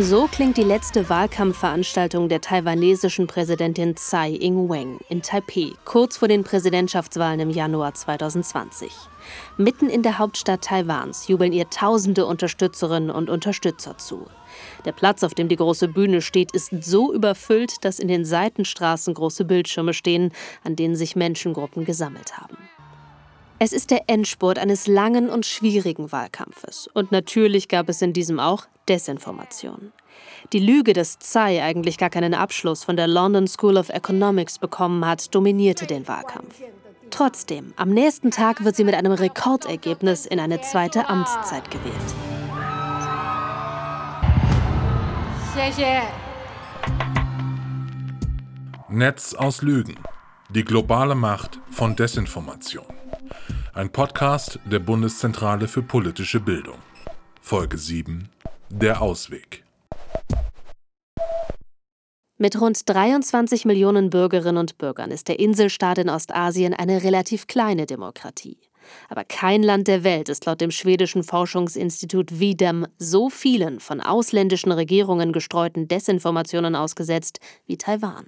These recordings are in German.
So klingt die letzte Wahlkampfveranstaltung der taiwanesischen Präsidentin Tsai Ing-wen in Taipeh, kurz vor den Präsidentschaftswahlen im Januar 2020. Mitten in der Hauptstadt Taiwans jubeln ihr tausende Unterstützerinnen und Unterstützer zu. Der Platz, auf dem die große Bühne steht, ist so überfüllt, dass in den Seitenstraßen große Bildschirme stehen, an denen sich Menschengruppen gesammelt haben. Es ist der Endspurt eines langen und schwierigen Wahlkampfes. Und natürlich gab es in diesem auch Desinformation. Die Lüge, dass Tsai eigentlich gar keinen Abschluss von der London School of Economics bekommen hat, dominierte den Wahlkampf. Trotzdem, am nächsten Tag wird sie mit einem Rekordergebnis in eine zweite Amtszeit gewählt. Netz aus Lügen. Die globale Macht von Desinformation. Ein Podcast der Bundeszentrale für politische Bildung. Folge 7. Der Ausweg. Mit rund 23 Millionen Bürgerinnen und Bürgern ist der Inselstaat in Ostasien eine relativ kleine Demokratie. Aber kein Land der Welt ist laut dem schwedischen Forschungsinstitut Videm so vielen von ausländischen Regierungen gestreuten Desinformationen ausgesetzt wie Taiwan.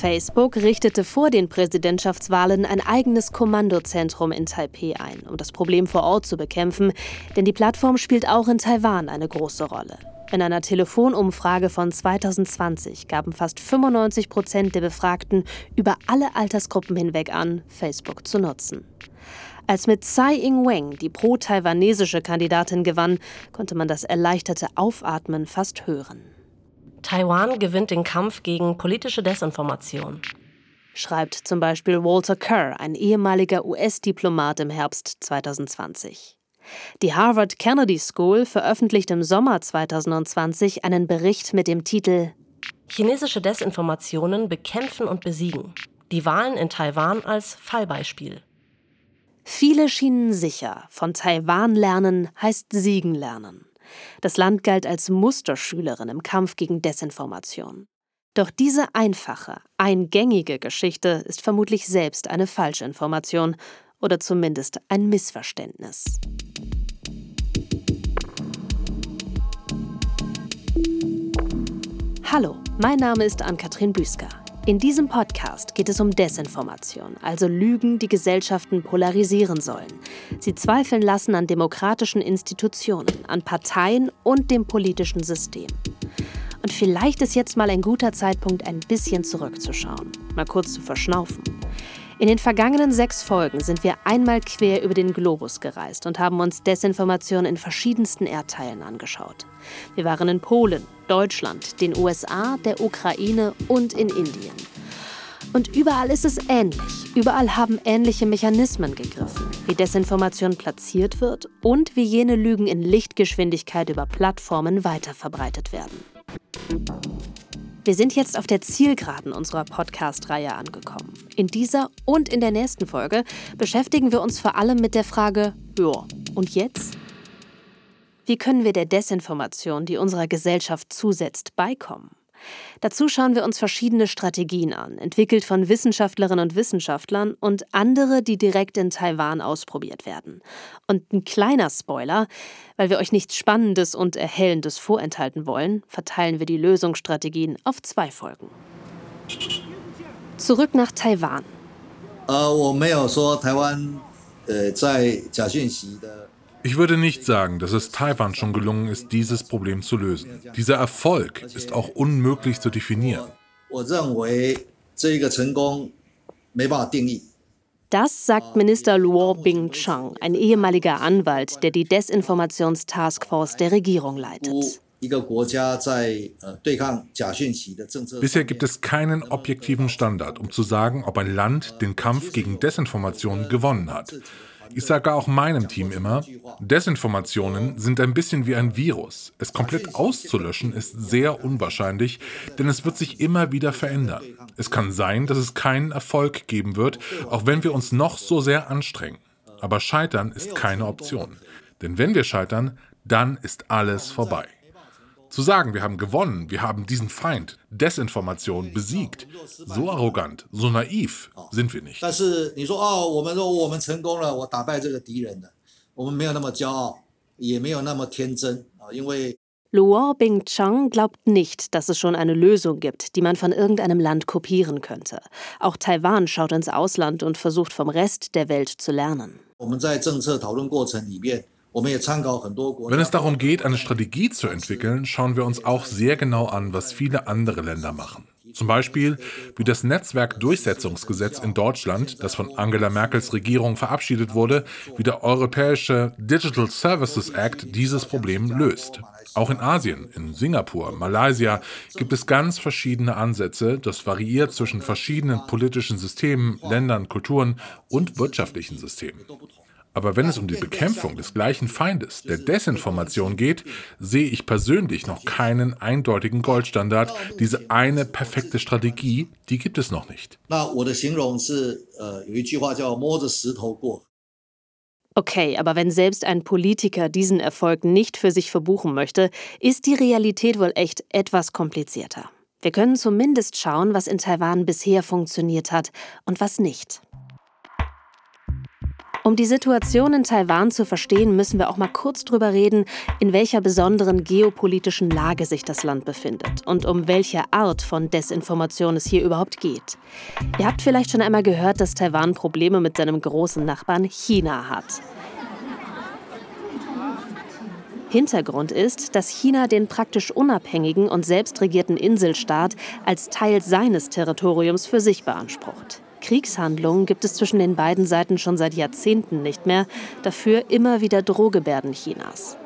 Facebook richtete vor den Präsidentschaftswahlen ein eigenes Kommandozentrum in Taipeh ein, um das Problem vor Ort zu bekämpfen, denn die Plattform spielt auch in Taiwan eine große Rolle. In einer Telefonumfrage von 2020 gaben fast 95 Prozent der Befragten über alle Altersgruppen hinweg an, Facebook zu nutzen. Als mit Tsai Ing-wen die pro-taiwanesische Kandidatin gewann, konnte man das erleichterte Aufatmen fast hören. Taiwan gewinnt den Kampf gegen politische Desinformation. Schreibt zum Beispiel Walter Kerr, ein ehemaliger US-Diplomat im Herbst 2020. Die Harvard Kennedy School veröffentlicht im Sommer 2020 einen Bericht mit dem Titel Chinesische Desinformationen bekämpfen und besiegen. Die Wahlen in Taiwan als Fallbeispiel. Viele schienen sicher, von Taiwan lernen heißt siegen lernen. Das Land galt als Musterschülerin im Kampf gegen Desinformation. Doch diese einfache, eingängige Geschichte ist vermutlich selbst eine Falschinformation oder zumindest ein Missverständnis. Hallo, mein Name ist Ann-Kathrin Büsker. In diesem Podcast geht es um Desinformation, also Lügen, die Gesellschaften polarisieren sollen. Sie zweifeln lassen an demokratischen Institutionen, an Parteien und dem politischen System. Und vielleicht ist jetzt mal ein guter Zeitpunkt, ein bisschen zurückzuschauen, mal kurz zu verschnaufen. In den vergangenen sechs Folgen sind wir einmal quer über den Globus gereist und haben uns Desinformation in verschiedensten Erdteilen angeschaut. Wir waren in Polen, Deutschland, den USA, der Ukraine und in Indien. Und überall ist es ähnlich. Überall haben ähnliche Mechanismen gegriffen, wie Desinformation platziert wird und wie jene Lügen in Lichtgeschwindigkeit über Plattformen weiterverbreitet werden. Wir sind jetzt auf der Zielgeraden unserer Podcast-Reihe angekommen. In dieser und in der nächsten Folge beschäftigen wir uns vor allem mit der Frage, ja, und jetzt? Wie können wir der Desinformation, die unserer Gesellschaft zusetzt, beikommen? Dazu schauen wir uns verschiedene Strategien an, entwickelt von Wissenschaftlerinnen und Wissenschaftlern und andere, die direkt in Taiwan ausprobiert werden. Und ein kleiner Spoiler, weil wir euch nichts Spannendes und Erhellendes vorenthalten wollen, verteilen wir die Lösungsstrategien auf zwei Folgen. Zurück nach Taiwan. Äh, ich würde nicht sagen, dass es Taiwan schon gelungen ist, dieses Problem zu lösen. Dieser Erfolg ist auch unmöglich zu definieren. Das sagt Minister Luo Bing-Chang, ein ehemaliger Anwalt, der die Desinformationstaskforce der Regierung leitet. Bisher gibt es keinen objektiven Standard, um zu sagen, ob ein Land den Kampf gegen Desinformation gewonnen hat. Ich sage auch meinem Team immer, Desinformationen sind ein bisschen wie ein Virus. Es komplett auszulöschen ist sehr unwahrscheinlich, denn es wird sich immer wieder verändern. Es kann sein, dass es keinen Erfolg geben wird, auch wenn wir uns noch so sehr anstrengen. Aber scheitern ist keine Option. Denn wenn wir scheitern, dann ist alles vorbei. Zu sagen, wir haben gewonnen, wir haben diesen Feind, Desinformation besiegt, so arrogant, so naiv sind wir nicht. Luo Bing-Chang glaubt nicht, dass es schon eine Lösung gibt, die man von irgendeinem Land kopieren könnte. Auch Taiwan schaut ins Ausland und versucht vom Rest der Welt zu lernen. Wenn es darum geht, eine Strategie zu entwickeln, schauen wir uns auch sehr genau an, was viele andere Länder machen. Zum Beispiel, wie das Netzwerkdurchsetzungsgesetz in Deutschland, das von Angela Merkels Regierung verabschiedet wurde, wie der europäische Digital Services Act dieses Problem löst. Auch in Asien, in Singapur, Malaysia gibt es ganz verschiedene Ansätze. Das variiert zwischen verschiedenen politischen Systemen, Ländern, Kulturen und wirtschaftlichen Systemen. Aber wenn es um die Bekämpfung des gleichen Feindes, der Desinformation geht, sehe ich persönlich noch keinen eindeutigen Goldstandard. Diese eine perfekte Strategie, die gibt es noch nicht. Okay, aber wenn selbst ein Politiker diesen Erfolg nicht für sich verbuchen möchte, ist die Realität wohl echt etwas komplizierter. Wir können zumindest schauen, was in Taiwan bisher funktioniert hat und was nicht. Um die Situation in Taiwan zu verstehen, müssen wir auch mal kurz drüber reden, in welcher besonderen geopolitischen Lage sich das Land befindet und um welche Art von Desinformation es hier überhaupt geht. Ihr habt vielleicht schon einmal gehört, dass Taiwan Probleme mit seinem großen Nachbarn China hat. Hintergrund ist, dass China den praktisch unabhängigen und selbstregierten Inselstaat als Teil seines Territoriums für sich beansprucht. Kriegshandlungen gibt es zwischen den beiden Seiten schon seit Jahrzehnten nicht mehr, dafür immer wieder Drohgebärden Chinas.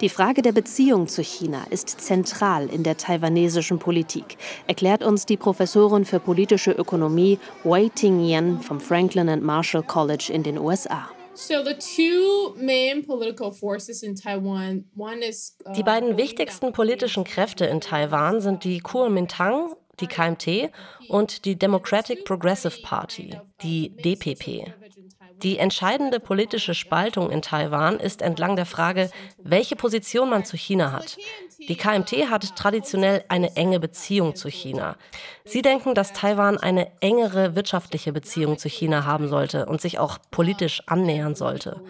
Die Frage der Beziehung zu China ist zentral in der taiwanesischen Politik, erklärt uns die Professorin für politische Ökonomie Wei Ting-yen vom Franklin and Marshall College in den USA. Uh, die beiden wichtigsten politischen Kräfte in Taiwan sind die Kuomintang die KMT, und die Democratic Progressive Party, die DPP. Die entscheidende politische Spaltung in Taiwan ist entlang der Frage, welche Position man zu China hat. Die KMT hat traditionell eine enge Beziehung zu China. Sie denken, dass Taiwan eine engere wirtschaftliche Beziehung zu China haben sollte und sich auch politisch annähern sollte.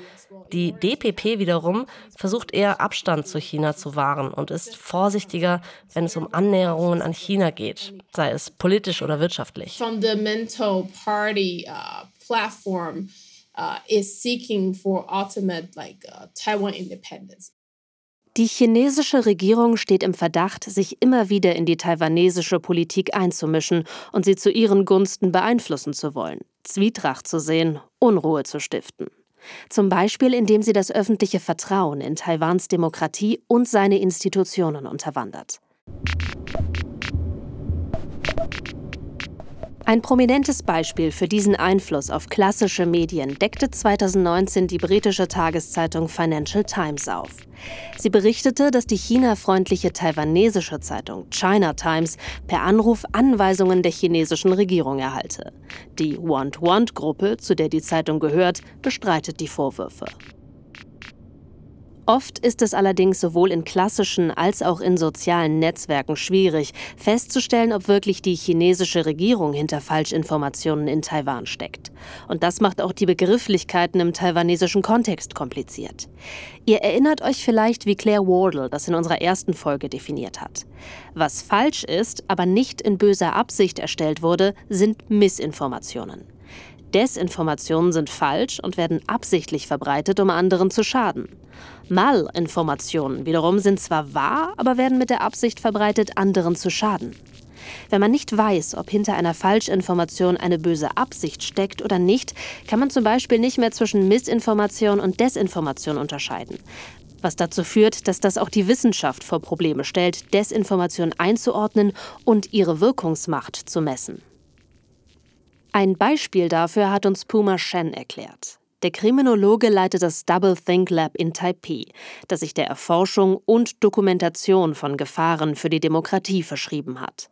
Die DPP wiederum versucht eher Abstand zu China zu wahren und ist vorsichtiger, wenn es um Annäherungen an China geht, sei es politisch oder wirtschaftlich. Fundamental Party uh, platform uh, is seeking for ultimate like uh, Taiwan independence. Die chinesische Regierung steht im Verdacht, sich immer wieder in die taiwanesische Politik einzumischen und sie zu ihren Gunsten beeinflussen zu wollen, Zwietracht zu sehen, Unruhe zu stiften. Zum Beispiel indem sie das öffentliche Vertrauen in Taiwans Demokratie und seine Institutionen unterwandert. Ein prominentes Beispiel für diesen Einfluss auf klassische Medien deckte 2019 die britische Tageszeitung Financial Times auf. Sie berichtete, dass die China-freundliche taiwanesische Zeitung China Times per Anruf Anweisungen der chinesischen Regierung erhalte. Die Want-Want-Gruppe, zu der die Zeitung gehört, bestreitet die Vorwürfe. Oft ist es allerdings sowohl in klassischen als auch in sozialen Netzwerken schwierig, festzustellen, ob wirklich die chinesische Regierung hinter Falschinformationen in Taiwan steckt. Und das macht auch die Begrifflichkeiten im taiwanesischen Kontext kompliziert. Ihr erinnert euch vielleicht, wie Claire Wardle das in unserer ersten Folge definiert hat. Was falsch ist, aber nicht in böser Absicht erstellt wurde, sind Missinformationen. Desinformationen sind falsch und werden absichtlich verbreitet, um anderen zu schaden. Malinformationen wiederum sind zwar wahr, aber werden mit der Absicht verbreitet, anderen zu schaden. Wenn man nicht weiß, ob hinter einer Falschinformation eine böse Absicht steckt oder nicht, kann man zum Beispiel nicht mehr zwischen Missinformation und Desinformation unterscheiden. Was dazu führt, dass das auch die Wissenschaft vor Probleme stellt, Desinformation einzuordnen und ihre Wirkungsmacht zu messen. Ein Beispiel dafür hat uns Puma Shen erklärt. Der Kriminologe leitet das Double Think Lab in Taipei, das sich der Erforschung und Dokumentation von Gefahren für die Demokratie verschrieben hat.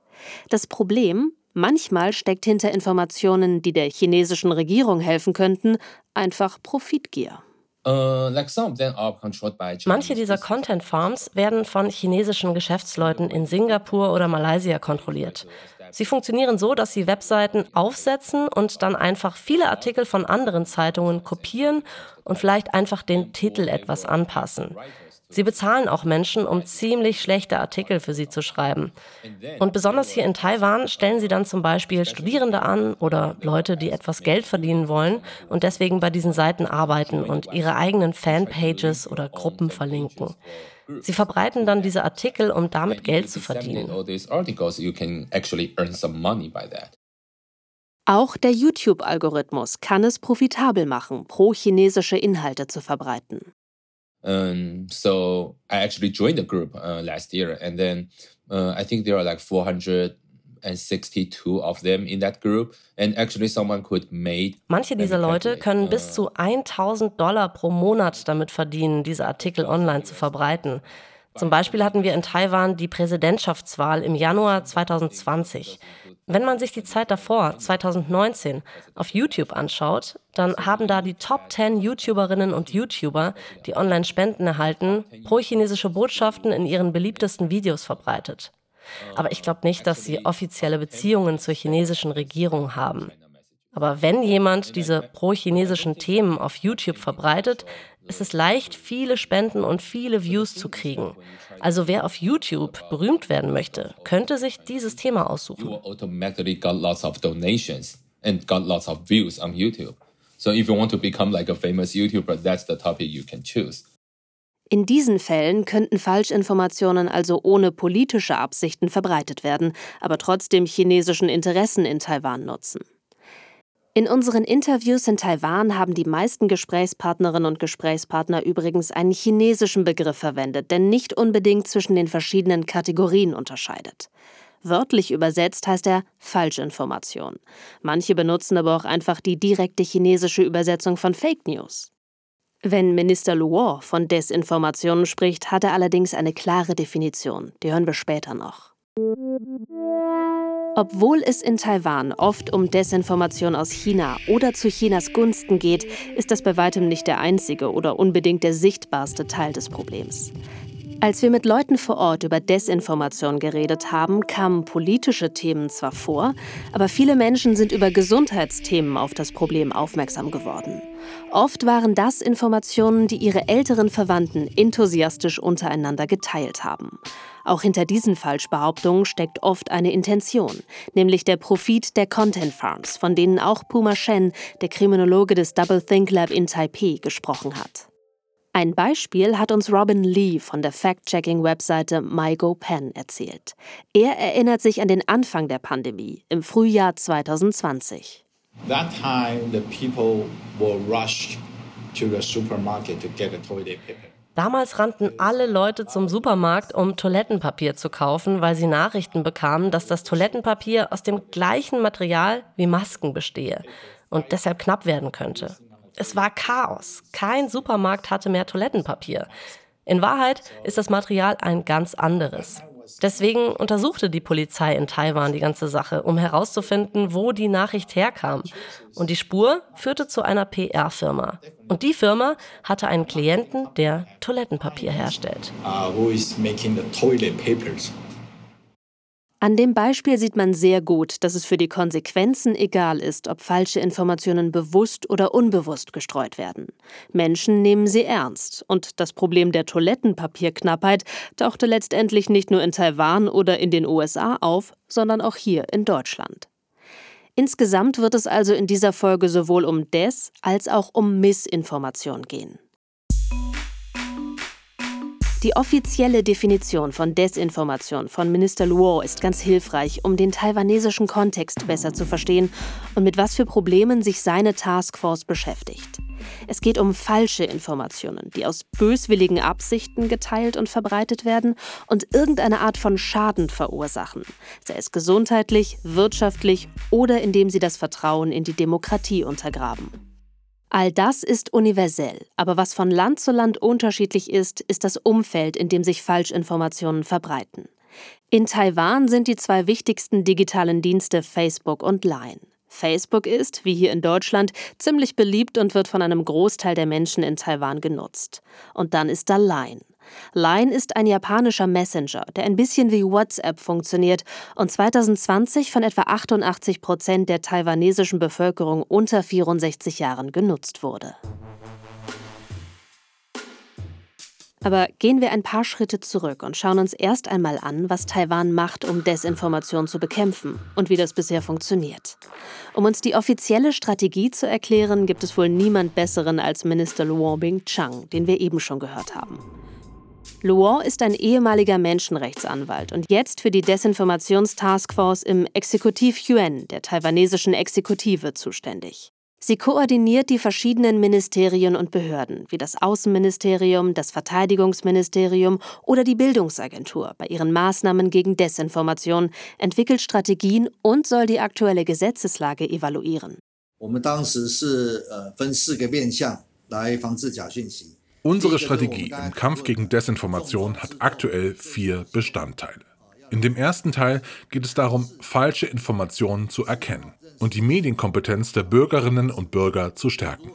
Das Problem, manchmal steckt hinter Informationen, die der chinesischen Regierung helfen könnten, einfach Profitgier. Uh, Manche dieser Content Farms werden von chinesischen Geschäftsleuten in Singapur oder Malaysia kontrolliert. Sie funktionieren so, dass sie Webseiten aufsetzen und dann einfach viele Artikel von anderen Zeitungen kopieren und vielleicht einfach den Titel etwas anpassen. Sie bezahlen auch Menschen, um ziemlich schlechte Artikel für sie zu schreiben. Und besonders hier in Taiwan stellen sie dann zum Beispiel Studierende an oder Leute, die etwas Geld verdienen wollen und deswegen bei diesen Seiten arbeiten und ihre eigenen Fanpages oder Gruppen verlinken. Sie verbreiten dann diese Artikel, um damit Geld zu verdienen. Auch der YouTube-Algorithmus kann es profitabel machen, pro-chinesische Inhalte zu verbreiten. Um, so I actually joined the group uh, last year, and then uh, I think there are like 462 of them in that group, and actually someone could make. Manche dieser Leute können bis zu 1000 Dollar pro Monat damit verdienen, diese Artikel online zu verbreiten. Zum Beispiel hatten wir in Taiwan die Präsidentschaftswahl im Januar 2020. Wenn man sich die Zeit davor, 2019, auf YouTube anschaut, dann haben da die Top 10 YouTuberinnen und YouTuber, die online Spenden erhalten, pro-chinesische Botschaften in ihren beliebtesten Videos verbreitet. Aber ich glaube nicht, dass sie offizielle Beziehungen zur chinesischen Regierung haben. Aber wenn jemand diese pro-chinesischen Themen auf YouTube verbreitet, ist es leicht, viele Spenden und viele Views zu kriegen. Also wer auf YouTube berühmt werden möchte, könnte sich dieses Thema aussuchen. In diesen Fällen könnten Falschinformationen also ohne politische Absichten verbreitet werden, aber trotzdem chinesischen Interessen in Taiwan nutzen. In unseren Interviews in Taiwan haben die meisten Gesprächspartnerinnen und Gesprächspartner übrigens einen chinesischen Begriff verwendet, der nicht unbedingt zwischen den verschiedenen Kategorien unterscheidet. Wörtlich übersetzt heißt er Falschinformation. Manche benutzen aber auch einfach die direkte chinesische Übersetzung von Fake News. Wenn Minister Luo von Desinformationen spricht, hat er allerdings eine klare Definition. Die hören wir später noch. Obwohl es in Taiwan oft um Desinformation aus China oder zu Chinas Gunsten geht, ist das bei weitem nicht der einzige oder unbedingt der sichtbarste Teil des Problems. Als wir mit Leuten vor Ort über Desinformation geredet haben, kamen politische Themen zwar vor, aber viele Menschen sind über Gesundheitsthemen auf das Problem aufmerksam geworden. Oft waren das Informationen, die ihre älteren Verwandten enthusiastisch untereinander geteilt haben. Auch hinter diesen Falschbehauptungen steckt oft eine Intention, nämlich der Profit der Content Farms, von denen auch Puma Shen, der Kriminologe des Double Think Lab in Taipei, gesprochen hat. Ein Beispiel hat uns Robin Lee von der Fact-Checking-Webseite MyGoPen erzählt. Er erinnert sich an den Anfang der Pandemie im Frühjahr 2020. That time the people were rushed to the supermarket to get a toilet paper. Damals rannten alle Leute zum Supermarkt, um Toilettenpapier zu kaufen, weil sie Nachrichten bekamen, dass das Toilettenpapier aus dem gleichen Material wie Masken bestehe und deshalb knapp werden könnte. Es war Chaos. Kein Supermarkt hatte mehr Toilettenpapier. In Wahrheit ist das Material ein ganz anderes. Deswegen untersuchte die Polizei in Taiwan die ganze Sache, um herauszufinden, wo die Nachricht herkam. Und die Spur führte zu einer PR-Firma. Und die Firma hatte einen Klienten, der Toilettenpapier herstellt. Uh, an dem Beispiel sieht man sehr gut, dass es für die Konsequenzen egal ist, ob falsche Informationen bewusst oder unbewusst gestreut werden. Menschen nehmen sie ernst und das Problem der Toilettenpapierknappheit tauchte letztendlich nicht nur in Taiwan oder in den USA auf, sondern auch hier in Deutschland. Insgesamt wird es also in dieser Folge sowohl um Des- als auch um Missinformation gehen. Die offizielle Definition von Desinformation von Minister Luo ist ganz hilfreich, um den taiwanesischen Kontext besser zu verstehen und mit was für Problemen sich seine Taskforce beschäftigt. Es geht um falsche Informationen, die aus böswilligen Absichten geteilt und verbreitet werden und irgendeine Art von Schaden verursachen, sei es gesundheitlich, wirtschaftlich oder indem sie das Vertrauen in die Demokratie untergraben. All das ist universell, aber was von Land zu Land unterschiedlich ist, ist das Umfeld, in dem sich Falschinformationen verbreiten. In Taiwan sind die zwei wichtigsten digitalen Dienste Facebook und Line. Facebook ist, wie hier in Deutschland, ziemlich beliebt und wird von einem Großteil der Menschen in Taiwan genutzt. Und dann ist da Line. Line ist ein japanischer Messenger, der ein bisschen wie WhatsApp funktioniert und 2020 von etwa 88 Prozent der taiwanesischen Bevölkerung unter 64 Jahren genutzt wurde. Aber gehen wir ein paar Schritte zurück und schauen uns erst einmal an, was Taiwan macht, um Desinformation zu bekämpfen und wie das bisher funktioniert. Um uns die offizielle Strategie zu erklären, gibt es wohl niemand Besseren als Minister Luo Bing-Chang, den wir eben schon gehört haben. Luo ist ein ehemaliger Menschenrechtsanwalt und jetzt für die Desinformationstaskforce im Exekutiv Yuan, der taiwanesischen Exekutive, zuständig. Sie koordiniert die verschiedenen Ministerien und Behörden, wie das Außenministerium, das Verteidigungsministerium oder die Bildungsagentur bei ihren Maßnahmen gegen Desinformation, entwickelt Strategien und soll die aktuelle Gesetzeslage evaluieren. Unsere Strategie im Kampf gegen Desinformation hat aktuell vier Bestandteile. In dem ersten Teil geht es darum, falsche Informationen zu erkennen und die Medienkompetenz der Bürgerinnen und Bürger zu stärken.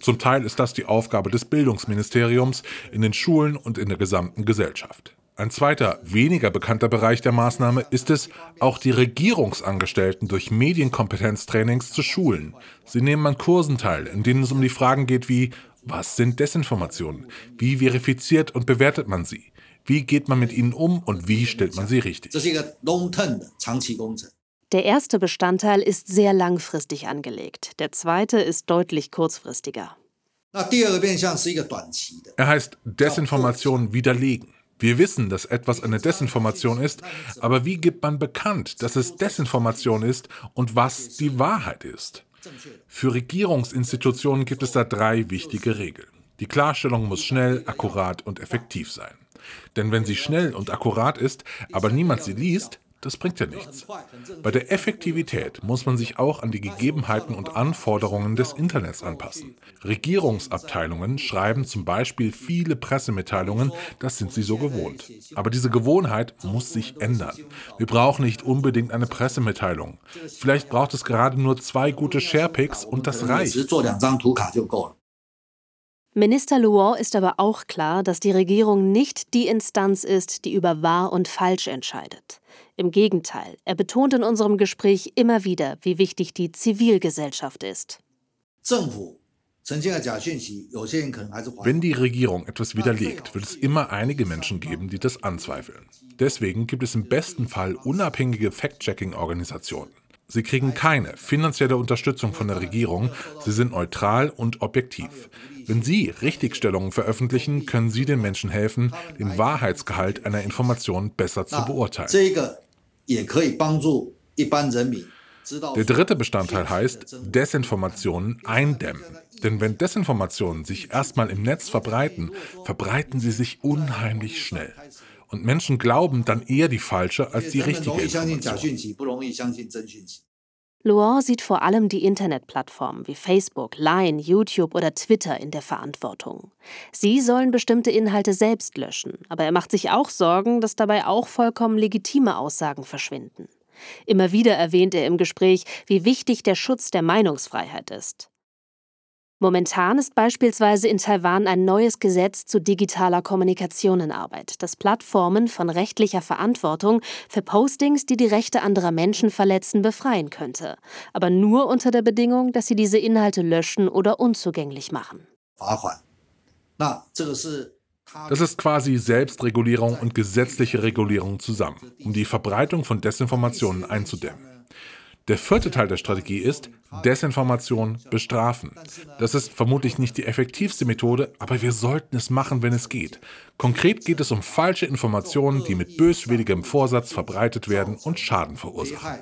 Zum Teil ist das die Aufgabe des Bildungsministeriums in den Schulen und in der gesamten Gesellschaft. Ein zweiter, weniger bekannter Bereich der Maßnahme ist es, auch die Regierungsangestellten durch Medienkompetenztrainings zu schulen. Sie nehmen an Kursen teil, in denen es um die Fragen geht wie, was sind Desinformationen? Wie verifiziert und bewertet man sie? Wie geht man mit ihnen um und wie stellt man sie richtig? Der erste Bestandteil ist sehr langfristig angelegt, der zweite ist deutlich kurzfristiger. Er heißt Desinformation widerlegen. Wir wissen, dass etwas eine Desinformation ist, aber wie gibt man bekannt, dass es Desinformation ist und was die Wahrheit ist? Für Regierungsinstitutionen gibt es da drei wichtige Regeln. Die Klarstellung muss schnell, akkurat und effektiv sein. Denn wenn sie schnell und akkurat ist, aber niemand sie liest, das bringt ja nichts. Bei der Effektivität muss man sich auch an die Gegebenheiten und Anforderungen des Internets anpassen. Regierungsabteilungen schreiben zum Beispiel viele Pressemitteilungen, das sind sie so gewohnt. Aber diese Gewohnheit muss sich ändern. Wir brauchen nicht unbedingt eine Pressemitteilung. Vielleicht braucht es gerade nur zwei gute Sharepics und das reicht. Minister Luo ist aber auch klar, dass die Regierung nicht die Instanz ist, die über wahr und falsch entscheidet. Im Gegenteil, er betont in unserem Gespräch immer wieder, wie wichtig die Zivilgesellschaft ist. Wenn die Regierung etwas widerlegt, wird es immer einige Menschen geben, die das anzweifeln. Deswegen gibt es im besten Fall unabhängige Fact-Checking-Organisationen. Sie kriegen keine finanzielle Unterstützung von der Regierung, sie sind neutral und objektiv. Wenn Sie Richtigstellungen veröffentlichen, können Sie den Menschen helfen, den Wahrheitsgehalt einer Information besser zu beurteilen. Der dritte Bestandteil heißt Desinformationen eindämmen. Denn wenn Desinformationen sich erstmal im Netz verbreiten, verbreiten sie sich unheimlich schnell. Und Menschen glauben dann eher die falsche als die richtige Information. Luan sieht vor allem die Internetplattformen wie Facebook, Line, YouTube oder Twitter in der Verantwortung. Sie sollen bestimmte Inhalte selbst löschen, aber er macht sich auch Sorgen, dass dabei auch vollkommen legitime Aussagen verschwinden. Immer wieder erwähnt er im Gespräch, wie wichtig der Schutz der Meinungsfreiheit ist. Momentan ist beispielsweise in Taiwan ein neues Gesetz zu digitaler Kommunikation in Arbeit, das Plattformen von rechtlicher Verantwortung für Postings, die die Rechte anderer Menschen verletzen, befreien könnte. Aber nur unter der Bedingung, dass sie diese Inhalte löschen oder unzugänglich machen. Das ist quasi Selbstregulierung und gesetzliche Regulierung zusammen, um die Verbreitung von Desinformationen einzudämmen. Der vierte Teil der Strategie ist Desinformation bestrafen. Das ist vermutlich nicht die effektivste Methode, aber wir sollten es machen, wenn es geht. Konkret geht es um falsche Informationen, die mit böswilligem Vorsatz verbreitet werden und Schaden verursachen.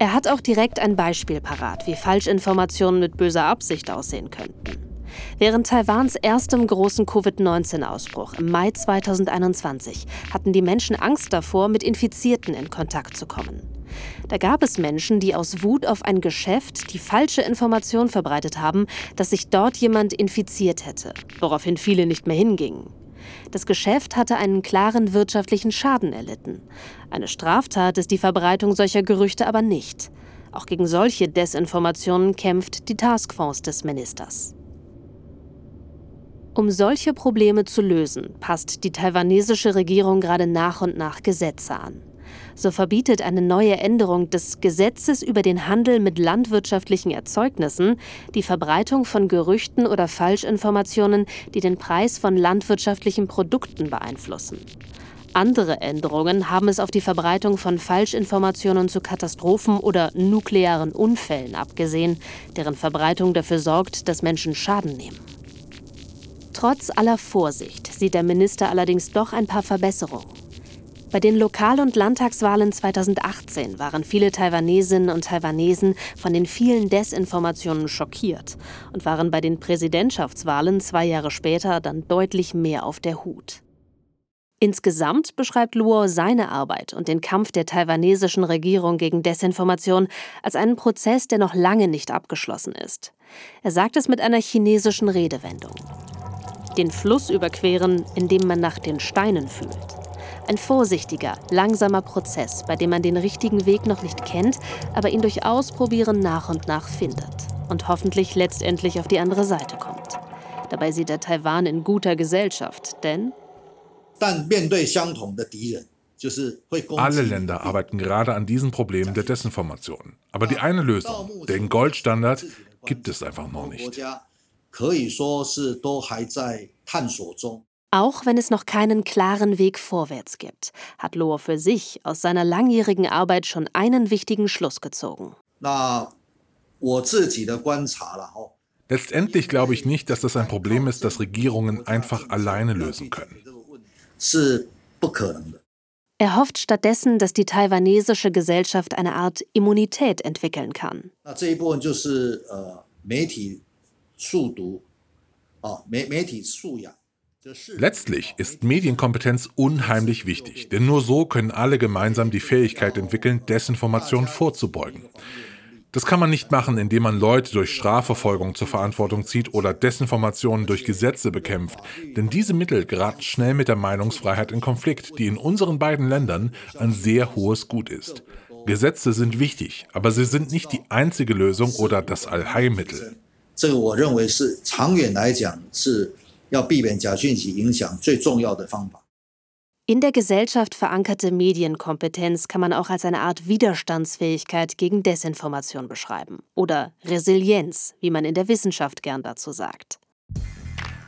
Er hat auch direkt ein Beispiel parat, wie Falschinformationen mit böser Absicht aussehen könnten. Während Taiwans erstem großen Covid-19-Ausbruch im Mai 2021 hatten die Menschen Angst davor, mit Infizierten in Kontakt zu kommen. Da gab es Menschen, die aus Wut auf ein Geschäft die falsche Information verbreitet haben, dass sich dort jemand infiziert hätte, woraufhin viele nicht mehr hingingen. Das Geschäft hatte einen klaren wirtschaftlichen Schaden erlitten. Eine Straftat ist die Verbreitung solcher Gerüchte aber nicht. Auch gegen solche Desinformationen kämpft die Taskforce des Ministers. Um solche Probleme zu lösen, passt die taiwanesische Regierung gerade nach und nach Gesetze an. So verbietet eine neue Änderung des Gesetzes über den Handel mit landwirtschaftlichen Erzeugnissen die Verbreitung von Gerüchten oder Falschinformationen, die den Preis von landwirtschaftlichen Produkten beeinflussen. Andere Änderungen haben es auf die Verbreitung von Falschinformationen zu Katastrophen oder nuklearen Unfällen abgesehen, deren Verbreitung dafür sorgt, dass Menschen Schaden nehmen. Trotz aller Vorsicht sieht der Minister allerdings doch ein paar Verbesserungen. Bei den Lokal- und Landtagswahlen 2018 waren viele Taiwanesinnen und Taiwanesen von den vielen Desinformationen schockiert und waren bei den Präsidentschaftswahlen zwei Jahre später dann deutlich mehr auf der Hut. Insgesamt beschreibt Luo seine Arbeit und den Kampf der taiwanesischen Regierung gegen Desinformation als einen Prozess, der noch lange nicht abgeschlossen ist. Er sagt es mit einer chinesischen Redewendung. Den Fluss überqueren, indem man nach den Steinen fühlt. Ein vorsichtiger, langsamer Prozess, bei dem man den richtigen Weg noch nicht kennt, aber ihn durch Ausprobieren nach und nach findet und hoffentlich letztendlich auf die andere Seite kommt. Dabei sieht er Taiwan in guter Gesellschaft, denn alle Länder arbeiten gerade an diesem Problem der Desinformation. Aber die eine Lösung, den Goldstandard, gibt es einfach noch nicht. Auch wenn es noch keinen klaren Weg vorwärts gibt, hat Lohr für sich aus seiner langjährigen Arbeit schon einen wichtigen Schluss gezogen. Letztendlich glaube ich nicht, dass das ein Problem ist, das Regierungen einfach alleine lösen können. Er hofft stattdessen, dass die taiwanesische Gesellschaft eine Art Immunität entwickeln kann. Letztlich ist Medienkompetenz unheimlich wichtig, denn nur so können alle gemeinsam die Fähigkeit entwickeln, Desinformation vorzubeugen. Das kann man nicht machen, indem man Leute durch Strafverfolgung zur Verantwortung zieht oder Desinformationen durch Gesetze bekämpft, denn diese Mittel geraten schnell mit der Meinungsfreiheit in Konflikt, die in unseren beiden Ländern ein sehr hohes Gut ist. Gesetze sind wichtig, aber sie sind nicht die einzige Lösung oder das Allheilmittel. 这个我认为是长远来讲是要避免假讯息影响最重要的方法。In der Gesellschaft verankerte Medienkompetenz kann man auch als eine Art Widerstandsfähigkeit gegen Desinformation beschreiben oder Resilienz, wie man in der Wissenschaft gern dazu sagt.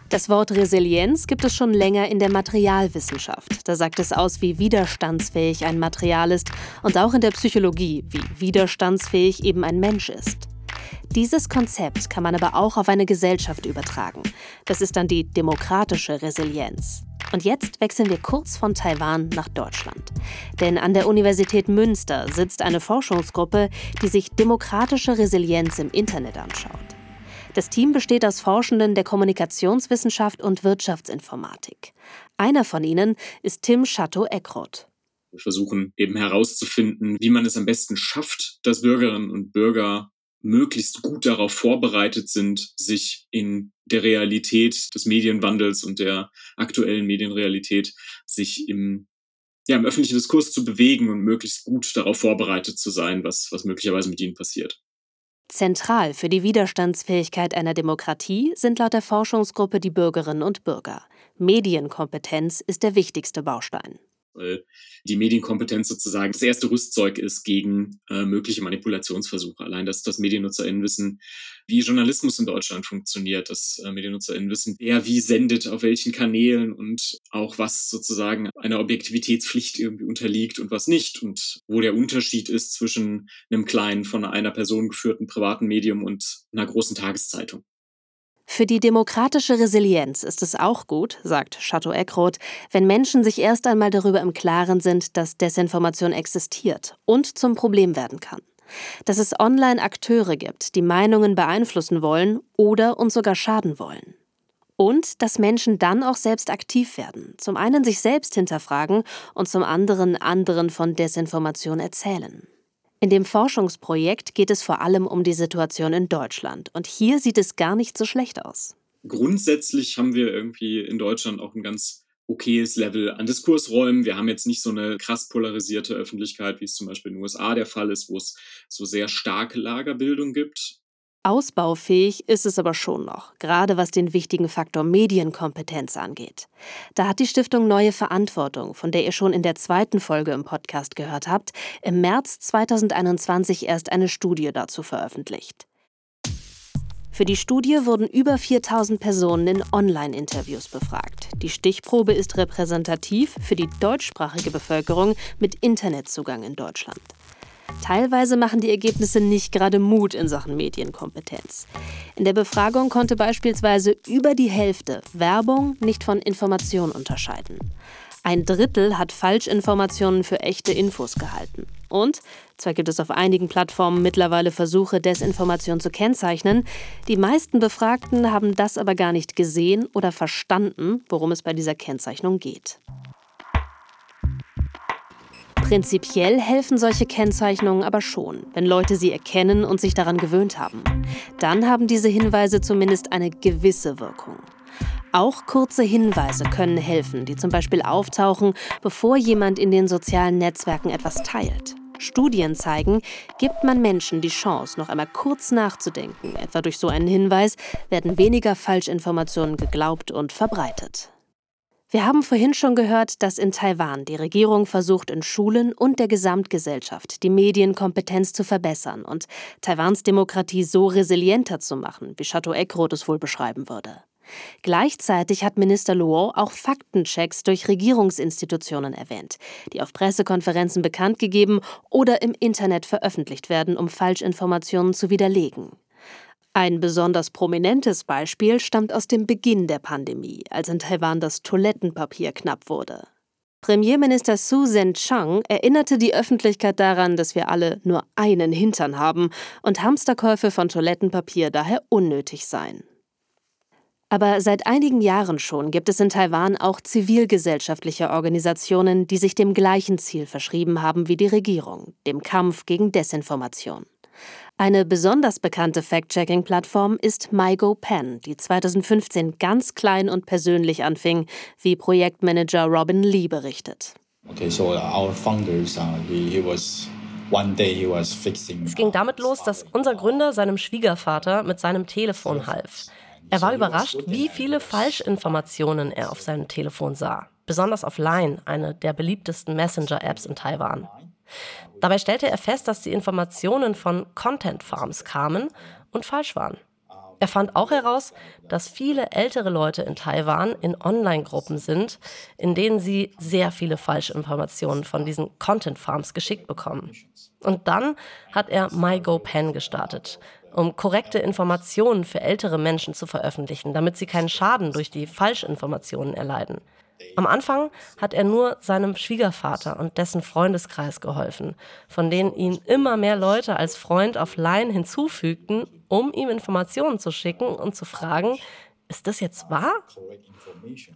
Das Wort Resilienz gibt es schon länger in der Materialwissenschaft. Da sagt es aus, wie widerstandsfähig ein Material ist und auch in der Psychologie, wie widerstandsfähig eben ein Mensch ist. Dieses Konzept kann man aber auch auf eine Gesellschaft übertragen. Das ist dann die demokratische Resilienz. Und jetzt wechseln wir kurz von Taiwan nach Deutschland. Denn an der Universität Münster sitzt eine Forschungsgruppe, die sich demokratische Resilienz im Internet anschaut. Das Team besteht aus Forschenden der Kommunikationswissenschaft und Wirtschaftsinformatik. Einer von ihnen ist Tim Chateau-Eckroth. Wir versuchen eben herauszufinden, wie man es am besten schafft, dass Bürgerinnen und Bürger möglichst gut darauf vorbereitet sind, sich in der Realität des Medienwandels und der aktuellen Medienrealität sich im, ja, im öffentlichen Diskurs zu bewegen und möglichst gut darauf vorbereitet zu sein, was, was möglicherweise mit ihnen passiert. Zentral für die Widerstandsfähigkeit einer Demokratie sind laut der Forschungsgruppe die Bürgerinnen und Bürger. Medienkompetenz ist der wichtigste Baustein weil die Medienkompetenz sozusagen das erste Rüstzeug ist gegen äh, mögliche Manipulationsversuche. Allein, dass, dass MediennutzerInnen wissen, wie Journalismus in Deutschland funktioniert, dass äh, MediennutzerInnen wissen, wer wie sendet, auf welchen Kanälen und auch was sozusagen einer Objektivitätspflicht irgendwie unterliegt und was nicht und wo der Unterschied ist zwischen einem kleinen, von einer Person geführten privaten Medium und einer großen Tageszeitung. Für die demokratische Resilienz ist es auch gut, sagt Chateau Eckroth, wenn Menschen sich erst einmal darüber im Klaren sind, dass Desinformation existiert und zum Problem werden kann. Dass es online Akteure gibt, die Meinungen beeinflussen wollen oder uns sogar schaden wollen. Und dass Menschen dann auch selbst aktiv werden, zum einen sich selbst hinterfragen und zum anderen anderen von Desinformation erzählen. In dem Forschungsprojekt geht es vor allem um die Situation in Deutschland. Und hier sieht es gar nicht so schlecht aus. Grundsätzlich haben wir irgendwie in Deutschland auch ein ganz okayes Level an Diskursräumen. Wir haben jetzt nicht so eine krass polarisierte Öffentlichkeit, wie es zum Beispiel in den USA der Fall ist, wo es so sehr starke Lagerbildung gibt. Ausbaufähig ist es aber schon noch, gerade was den wichtigen Faktor Medienkompetenz angeht. Da hat die Stiftung Neue Verantwortung, von der ihr schon in der zweiten Folge im Podcast gehört habt, im März 2021 erst eine Studie dazu veröffentlicht. Für die Studie wurden über 4000 Personen in Online-Interviews befragt. Die Stichprobe ist repräsentativ für die deutschsprachige Bevölkerung mit Internetzugang in Deutschland. Teilweise machen die Ergebnisse nicht gerade Mut in Sachen Medienkompetenz. In der Befragung konnte beispielsweise über die Hälfte Werbung nicht von Information unterscheiden. Ein Drittel hat Falschinformationen für echte Infos gehalten. Und zwar gibt es auf einigen Plattformen mittlerweile Versuche, Desinformation zu kennzeichnen, die meisten Befragten haben das aber gar nicht gesehen oder verstanden, worum es bei dieser Kennzeichnung geht. Prinzipiell helfen solche Kennzeichnungen aber schon, wenn Leute sie erkennen und sich daran gewöhnt haben. Dann haben diese Hinweise zumindest eine gewisse Wirkung. Auch kurze Hinweise können helfen, die zum Beispiel auftauchen, bevor jemand in den sozialen Netzwerken etwas teilt. Studien zeigen, gibt man Menschen die Chance, noch einmal kurz nachzudenken, etwa durch so einen Hinweis, werden weniger Falschinformationen geglaubt und verbreitet. Wir haben vorhin schon gehört, dass in Taiwan die Regierung versucht, in Schulen und der Gesamtgesellschaft die Medienkompetenz zu verbessern und Taiwans Demokratie so resilienter zu machen, wie Chateau Eckroth es wohl beschreiben würde. Gleichzeitig hat Minister Luo auch Faktenchecks durch Regierungsinstitutionen erwähnt, die auf Pressekonferenzen bekannt gegeben oder im Internet veröffentlicht werden, um Falschinformationen zu widerlegen. Ein besonders prominentes Beispiel stammt aus dem Beginn der Pandemie, als in Taiwan das Toilettenpapier knapp wurde. Premierminister Su Sen-chang erinnerte die Öffentlichkeit daran, dass wir alle nur einen Hintern haben und Hamsterkäufe von Toilettenpapier daher unnötig seien. Aber seit einigen Jahren schon gibt es in Taiwan auch zivilgesellschaftliche Organisationen, die sich dem gleichen Ziel verschrieben haben wie die Regierung, dem Kampf gegen Desinformation. Eine besonders bekannte Fact-Checking-Plattform ist MyGoPen, die 2015 ganz klein und persönlich anfing, wie Projektmanager Robin Lee berichtet. Okay, so our founders, uh, he, he was es ging damit los, dass unser Gründer seinem Schwiegervater mit seinem Telefon half. Er war überrascht, wie viele Falschinformationen er auf seinem Telefon sah, besonders auf Line, eine der beliebtesten Messenger-Apps in Taiwan. Dabei stellte er fest, dass die Informationen von Content Farms kamen und falsch waren. Er fand auch heraus, dass viele ältere Leute in Taiwan in Online-Gruppen sind, in denen sie sehr viele Falschinformationen von diesen Content Farms geschickt bekommen. Und dann hat er MyGoPen gestartet, um korrekte Informationen für ältere Menschen zu veröffentlichen, damit sie keinen Schaden durch die Falschinformationen erleiden. Am Anfang hat er nur seinem Schwiegervater und dessen Freundeskreis geholfen, von denen ihn immer mehr Leute als Freund auf Line hinzufügten, um ihm Informationen zu schicken und zu fragen, ist das jetzt wahr?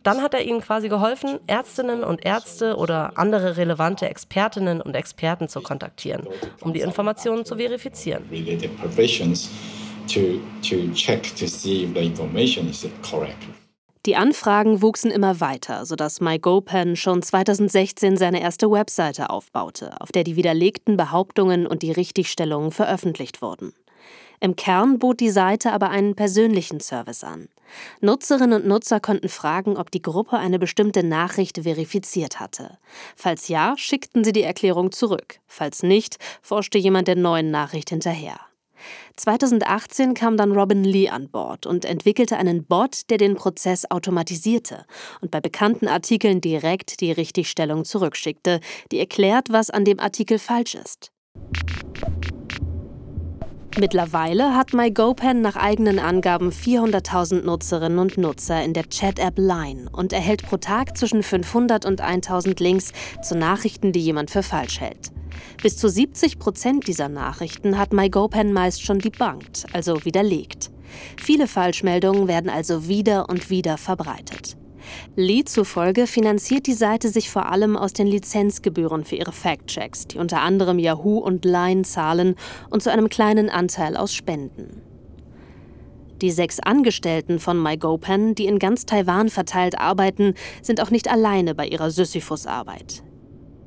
Dann hat er ihnen quasi geholfen, Ärztinnen und Ärzte oder andere relevante Expertinnen und Experten zu kontaktieren, um die Informationen zu verifizieren. To, to check to see if the information is correct. Die Anfragen wuchsen immer weiter, sodass MyGoPen schon 2016 seine erste Webseite aufbaute, auf der die widerlegten Behauptungen und die Richtigstellungen veröffentlicht wurden. Im Kern bot die Seite aber einen persönlichen Service an. Nutzerinnen und Nutzer konnten fragen, ob die Gruppe eine bestimmte Nachricht verifiziert hatte. Falls ja, schickten sie die Erklärung zurück. Falls nicht, forschte jemand der neuen Nachricht hinterher. 2018 kam dann Robin Lee an Bord und entwickelte einen Bot, der den Prozess automatisierte und bei bekannten Artikeln direkt die Richtigstellung zurückschickte, die erklärt, was an dem Artikel falsch ist. Mittlerweile hat MyGoPen nach eigenen Angaben 400.000 Nutzerinnen und Nutzer in der Chat-App Line und erhält pro Tag zwischen 500 und 1000 Links zu Nachrichten, die jemand für falsch hält. Bis zu 70 Prozent dieser Nachrichten hat MyGoPen meist schon debunked, also widerlegt. Viele Falschmeldungen werden also wieder und wieder verbreitet. Lee zufolge finanziert die Seite sich vor allem aus den Lizenzgebühren für ihre Fact-Checks, die unter anderem Yahoo und Line zahlen, und zu einem kleinen Anteil aus Spenden. Die sechs Angestellten von MyGoPen, die in ganz Taiwan verteilt arbeiten, sind auch nicht alleine bei ihrer Sisyphus-Arbeit.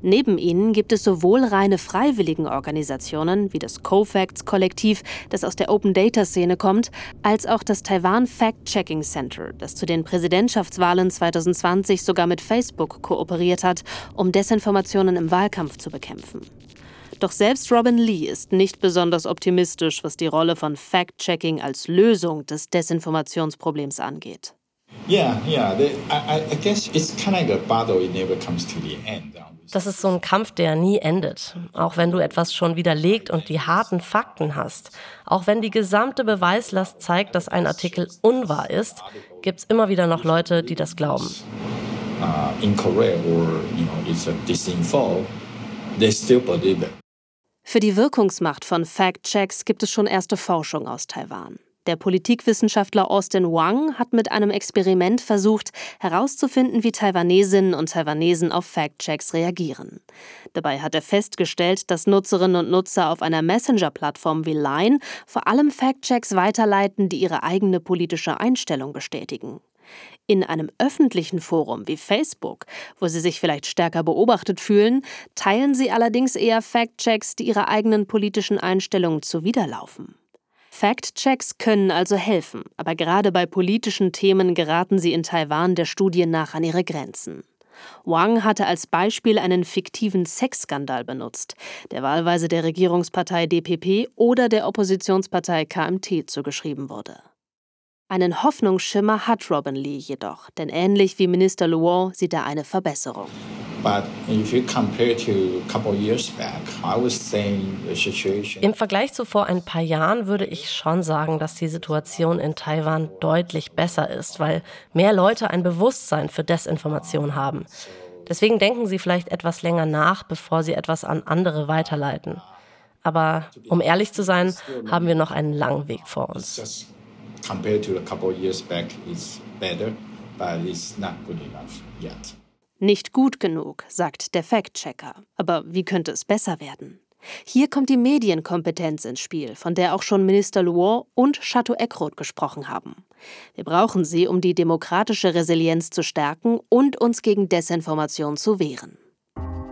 Neben ihnen gibt es sowohl reine Freiwilligenorganisationen wie das CoFacts-Kollektiv, das aus der Open-Data-Szene kommt, als auch das Taiwan Fact-Checking Center, das zu den Präsidentschaftswahlen 2020 sogar mit Facebook kooperiert hat, um Desinformationen im Wahlkampf zu bekämpfen. Doch selbst Robin Lee ist nicht besonders optimistisch, was die Rolle von Fact-Checking als Lösung des Desinformationsproblems angeht. Yeah, yeah. I, I guess it's kind of a battle. It never comes to the end. Das ist so ein Kampf, der nie endet. Auch wenn du etwas schon widerlegt und die harten Fakten hast. Auch wenn die gesamte Beweislast zeigt, dass ein Artikel unwahr ist, gibt es immer wieder noch Leute, die das glauben. Uh, incorrect or you know, it's a disinfo, they still believe it. Für die Wirkungsmacht von Fact-Checks gibt es schon erste Forschung aus Taiwan. Der Politikwissenschaftler Austin Wang hat mit einem Experiment versucht, herauszufinden, wie Taiwanesinnen und Taiwanesen auf Fact-Checks reagieren. Dabei hat er festgestellt, dass Nutzerinnen und Nutzer auf einer Messenger-Plattform wie Line vor allem Fact-Checks weiterleiten, die ihre eigene politische Einstellung bestätigen. In einem öffentlichen Forum wie Facebook, wo sie sich vielleicht stärker beobachtet fühlen, teilen sie allerdings eher Fact-Checks, die ihrer eigenen politischen Einstellung zuwiderlaufen. Fact-Checks können also helfen, aber gerade bei politischen Themen geraten sie in Taiwan der Studie nach an ihre Grenzen. Wang hatte als Beispiel einen fiktiven Sexskandal benutzt, der wahlweise der Regierungspartei DPP oder der Oppositionspartei KMT zugeschrieben wurde. Einen Hoffnungsschimmer hat Robin Lee jedoch, denn ähnlich wie Minister Luo sieht er eine Verbesserung. Im Vergleich zu vor ein paar Jahren würde ich schon sagen, dass die Situation in Taiwan deutlich besser ist, weil mehr Leute ein Bewusstsein für Desinformation haben. Deswegen denken sie vielleicht etwas länger nach, bevor sie etwas an andere weiterleiten. Aber um ehrlich zu sein, haben wir noch einen langen Weg vor uns compared to a couple years back, it's better, but it's not good enough yet. Nicht gut genug, sagt der Fact-Checker. Aber wie könnte es besser werden? Hier kommt die Medienkompetenz ins Spiel, von der auch schon Minister Luo und Chateau Eckroth gesprochen haben. Wir brauchen sie, um die demokratische Resilienz zu stärken und uns gegen Desinformation zu wehren.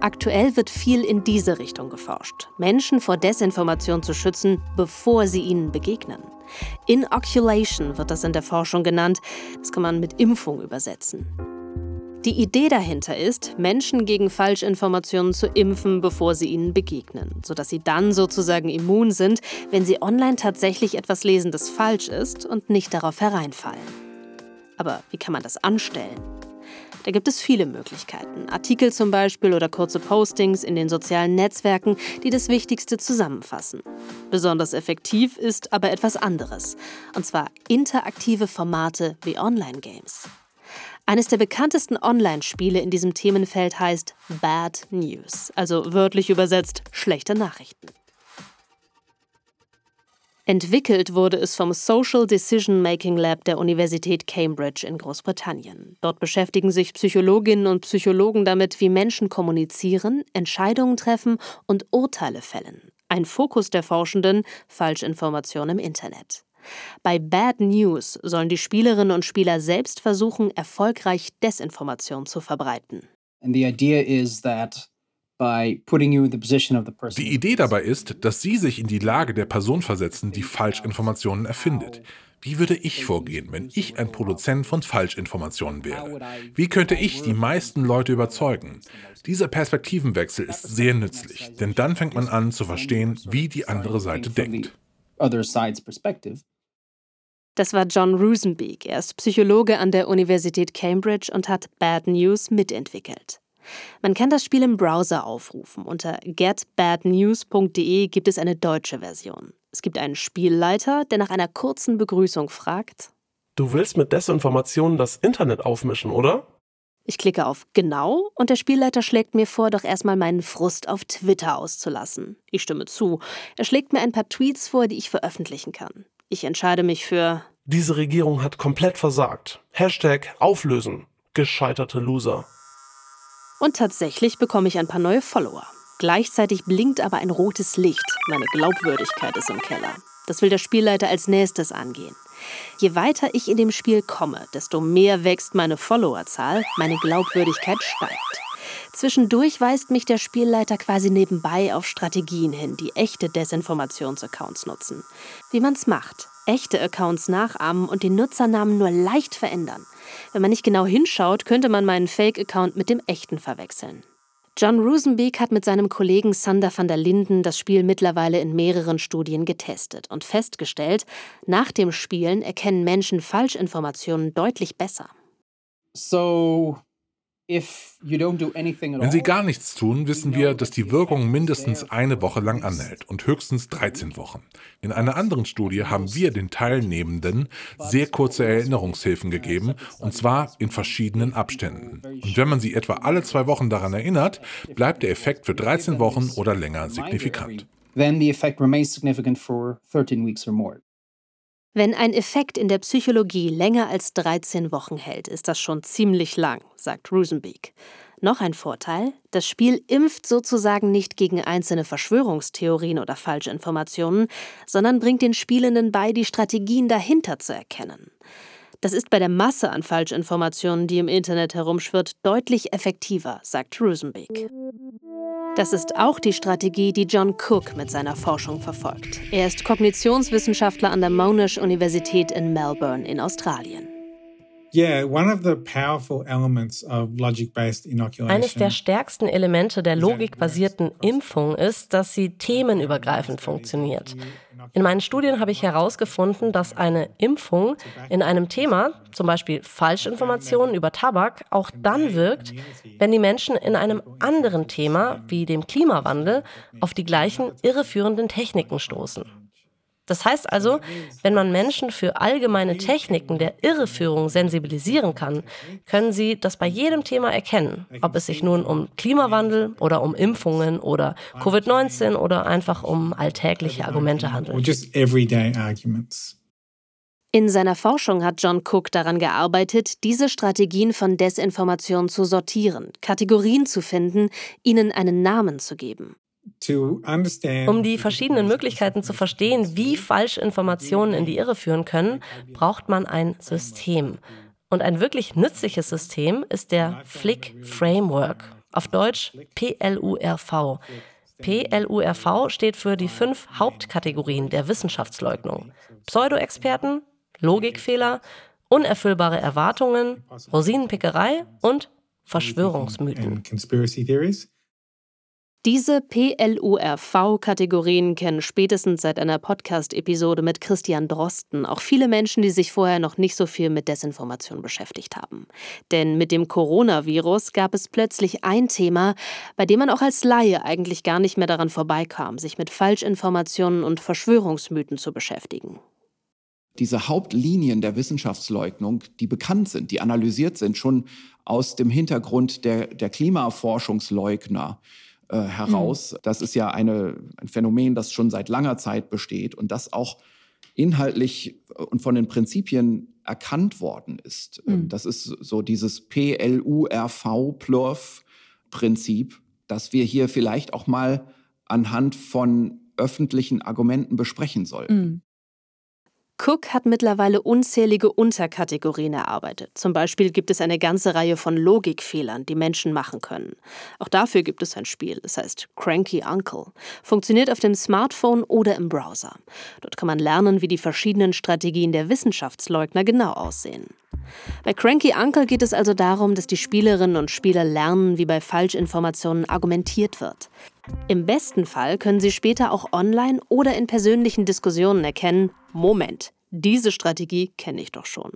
Aktuell wird viel in diese Richtung geforscht, Menschen vor Desinformation zu schützen, bevor sie ihnen begegnen. Inoculation wird das in der Forschung genannt. Das kann man mit Impfung übersetzen. Die Idee dahinter ist, Menschen gegen Falschinformationen zu impfen, bevor sie ihnen begegnen, sodass sie dann sozusagen immun sind, wenn sie online tatsächlich etwas lesen, das falsch ist und nicht darauf hereinfallen. Aber wie kann man das anstellen? Da gibt es viele Möglichkeiten. Artikel zum Beispiel oder kurze Postings in den sozialen Netzwerken, die das Wichtigste zusammenfassen. Besonders effektiv ist aber etwas anderes. Und zwar interaktive Formate wie Online-Games. Eines der bekanntesten Online-Spiele in diesem Themenfeld heißt Bad News, also wörtlich übersetzt schlechte Nachrichten. Entwickelt wurde es vom Social Decision Making Lab der Universität Cambridge in Großbritannien. Dort beschäftigen sich Psychologinnen und Psychologen damit, wie Menschen kommunizieren, Entscheidungen treffen und Urteile fällen. Ein Fokus der Forschenden Falschinformation im Internet. Bei Bad News sollen die Spielerinnen und Spieler selbst versuchen, erfolgreich Desinformation zu verbreiten. And the idea is that die Idee dabei ist, dass Sie sich in die Lage der Person versetzen, die Falschinformationen erfindet. Wie würde ich vorgehen, wenn ich ein Produzent von Falschinformationen wäre? Wie könnte ich die meisten Leute überzeugen? Dieser Perspektivenwechsel ist sehr nützlich, denn dann fängt man an zu verstehen, wie die andere Seite denkt. Das war John Rusenbeek. Er ist Psychologe an der Universität Cambridge und hat Bad News mitentwickelt. Man kann das Spiel im Browser aufrufen. Unter getbadnews.de gibt es eine deutsche Version. Es gibt einen Spielleiter, der nach einer kurzen Begrüßung fragt: Du willst mit Desinformationen das Internet aufmischen, oder? Ich klicke auf Genau und der Spielleiter schlägt mir vor, doch erstmal meinen Frust auf Twitter auszulassen. Ich stimme zu. Er schlägt mir ein paar Tweets vor, die ich veröffentlichen kann. Ich entscheide mich für Diese Regierung hat komplett versagt. Hashtag auflösen. Gescheiterte Loser. Und tatsächlich bekomme ich ein paar neue Follower. Gleichzeitig blinkt aber ein rotes Licht. Meine Glaubwürdigkeit ist im Keller. Das will der Spielleiter als nächstes angehen. Je weiter ich in dem Spiel komme, desto mehr wächst meine Followerzahl, meine Glaubwürdigkeit steigt. Zwischendurch weist mich der Spielleiter quasi nebenbei auf Strategien hin, die echte Desinformationsaccounts nutzen. Wie man's macht. Echte Accounts nachahmen und den Nutzernamen nur leicht verändern. Wenn man nicht genau hinschaut, könnte man meinen Fake-Account mit dem echten verwechseln. John Rosenbeek hat mit seinem Kollegen Sander van der Linden das Spiel mittlerweile in mehreren Studien getestet und festgestellt, nach dem Spielen erkennen Menschen Falschinformationen deutlich besser. So wenn Sie gar nichts tun, wissen wir, dass die Wirkung mindestens eine Woche lang anhält und höchstens 13 Wochen. In einer anderen Studie haben wir den Teilnehmenden sehr kurze Erinnerungshilfen gegeben, und zwar in verschiedenen Abständen. Und wenn man sie etwa alle zwei Wochen daran erinnert, bleibt der Effekt für 13 Wochen oder länger signifikant. Then the effect remains significant for 13 weeks or more. Wenn ein Effekt in der Psychologie länger als 13 Wochen hält, ist das schon ziemlich lang, sagt Rosenbeek. Noch ein Vorteil, das Spiel impft sozusagen nicht gegen einzelne Verschwörungstheorien oder Falschinformationen, sondern bringt den Spielenden bei, die Strategien dahinter zu erkennen. Das ist bei der Masse an Falschinformationen, die im Internet herumschwirrt, deutlich effektiver, sagt Rosenbeek. Das ist auch die Strategie, die John Cook mit seiner Forschung verfolgt. Er ist Kognitionswissenschaftler an der Monash Universität in Melbourne in Australien. Eines der stärksten Elemente der logikbasierten Impfung ist, dass sie themenübergreifend funktioniert. In meinen Studien habe ich herausgefunden, dass eine Impfung in einem Thema, zum Beispiel Falschinformationen über Tabak, auch dann wirkt, wenn die Menschen in einem anderen Thema, wie dem Klimawandel, auf die gleichen irreführenden Techniken stoßen. Das heißt also, wenn man Menschen für allgemeine Techniken der Irreführung sensibilisieren kann, können sie das bei jedem Thema erkennen, ob es sich nun um Klimawandel oder um Impfungen oder Covid-19 oder einfach um alltägliche Argumente handelt. In seiner Forschung hat John Cook daran gearbeitet, diese Strategien von Desinformation zu sortieren, Kategorien zu finden, ihnen einen Namen zu geben. Um die verschiedenen Möglichkeiten zu verstehen, wie Falschinformationen in die Irre führen können, braucht man ein System. Und ein wirklich nützliches System ist der Flick Framework, auf Deutsch PLURV. PLURV steht für die fünf Hauptkategorien der Wissenschaftsleugnung. Pseudoexperten, Logikfehler, unerfüllbare Erwartungen, Rosinenpickerei und Verschwörungsmythen. Diese PLURV-Kategorien kennen spätestens seit einer Podcast-Episode mit Christian Drosten auch viele Menschen, die sich vorher noch nicht so viel mit Desinformation beschäftigt haben. Denn mit dem Coronavirus gab es plötzlich ein Thema, bei dem man auch als Laie eigentlich gar nicht mehr daran vorbeikam, sich mit Falschinformationen und Verschwörungsmythen zu beschäftigen diese Hauptlinien der Wissenschaftsleugnung, die bekannt sind, die analysiert sind, schon aus dem Hintergrund der, der Klimaforschungsleugner, äh, heraus. Mhm. Das ist ja eine, ein Phänomen, das schon seit langer Zeit besteht und das auch inhaltlich äh, und von den Prinzipien erkannt worden ist. Ähm, mhm. Das ist so dieses PLURV-Plurf-Prinzip, das wir hier vielleicht auch mal anhand von öffentlichen Argumenten besprechen sollten. Mhm. Cook hat mittlerweile unzählige Unterkategorien erarbeitet. Zum Beispiel gibt es eine ganze Reihe von Logikfehlern, die Menschen machen können. Auch dafür gibt es ein Spiel, das heißt Cranky Uncle. Funktioniert auf dem Smartphone oder im Browser. Dort kann man lernen, wie die verschiedenen Strategien der Wissenschaftsleugner genau aussehen. Bei Cranky Uncle geht es also darum, dass die Spielerinnen und Spieler lernen, wie bei Falschinformationen argumentiert wird. Im besten Fall können Sie später auch online oder in persönlichen Diskussionen erkennen, Moment, diese Strategie kenne ich doch schon.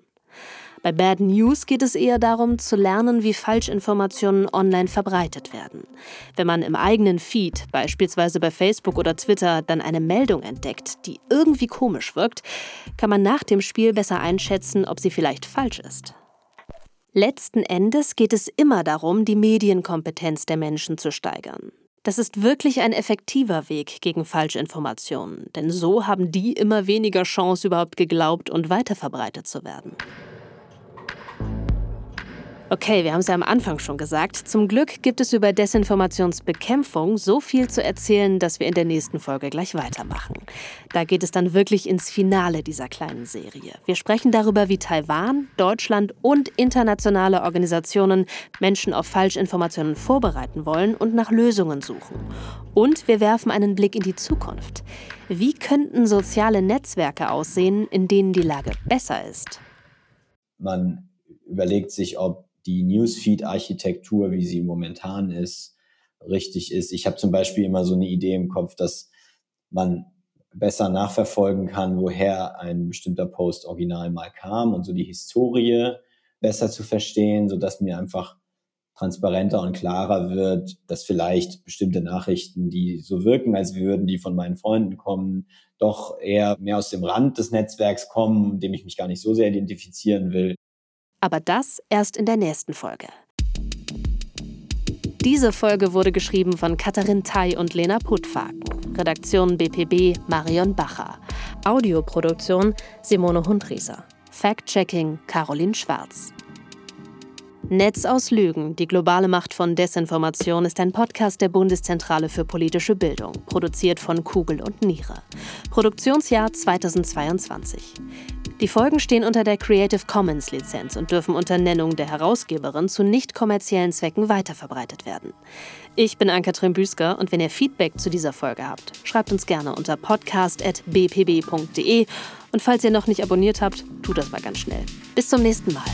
Bei Bad News geht es eher darum, zu lernen, wie Falschinformationen online verbreitet werden. Wenn man im eigenen Feed, beispielsweise bei Facebook oder Twitter, dann eine Meldung entdeckt, die irgendwie komisch wirkt, kann man nach dem Spiel besser einschätzen, ob sie vielleicht falsch ist. Letzten Endes geht es immer darum, die Medienkompetenz der Menschen zu steigern. Das ist wirklich ein effektiver Weg gegen Falschinformationen, denn so haben die immer weniger Chance, überhaupt geglaubt und weiterverbreitet zu werden. Okay, wir haben es ja am Anfang schon gesagt. Zum Glück gibt es über Desinformationsbekämpfung so viel zu erzählen, dass wir in der nächsten Folge gleich weitermachen. Da geht es dann wirklich ins Finale dieser kleinen Serie. Wir sprechen darüber, wie Taiwan, Deutschland und internationale Organisationen Menschen auf Falschinformationen vorbereiten wollen und nach Lösungen suchen. Und wir werfen einen Blick in die Zukunft. Wie könnten soziale Netzwerke aussehen, in denen die Lage besser ist? Man überlegt sich, ob die Newsfeed-Architektur, wie sie momentan ist, richtig ist. Ich habe zum Beispiel immer so eine Idee im Kopf, dass man besser nachverfolgen kann, woher ein bestimmter Post original mal kam und so die Historie besser zu verstehen, so dass mir einfach transparenter und klarer wird, dass vielleicht bestimmte Nachrichten, die so wirken, als würden die von meinen Freunden kommen, doch eher mehr aus dem Rand des Netzwerks kommen, dem ich mich gar nicht so sehr identifizieren will. Aber das erst in der nächsten Folge. Diese Folge wurde geschrieben von Katharin Tai und Lena Putfaken. Redaktion BPB Marion Bacher. Audioproduktion Simone Hundrieser. Fact-Checking Caroline Schwarz. Netz aus Lügen, die globale Macht von Desinformation ist ein Podcast der Bundeszentrale für politische Bildung, produziert von Kugel und Niere. Produktionsjahr 2022. Die Folgen stehen unter der Creative Commons Lizenz und dürfen unter Nennung der Herausgeberin zu nicht kommerziellen Zwecken weiterverbreitet werden. Ich bin Ann-Kathrin Büsker und wenn ihr Feedback zu dieser Folge habt, schreibt uns gerne unter podcast.bpb.de und falls ihr noch nicht abonniert habt, tut das mal ganz schnell. Bis zum nächsten Mal.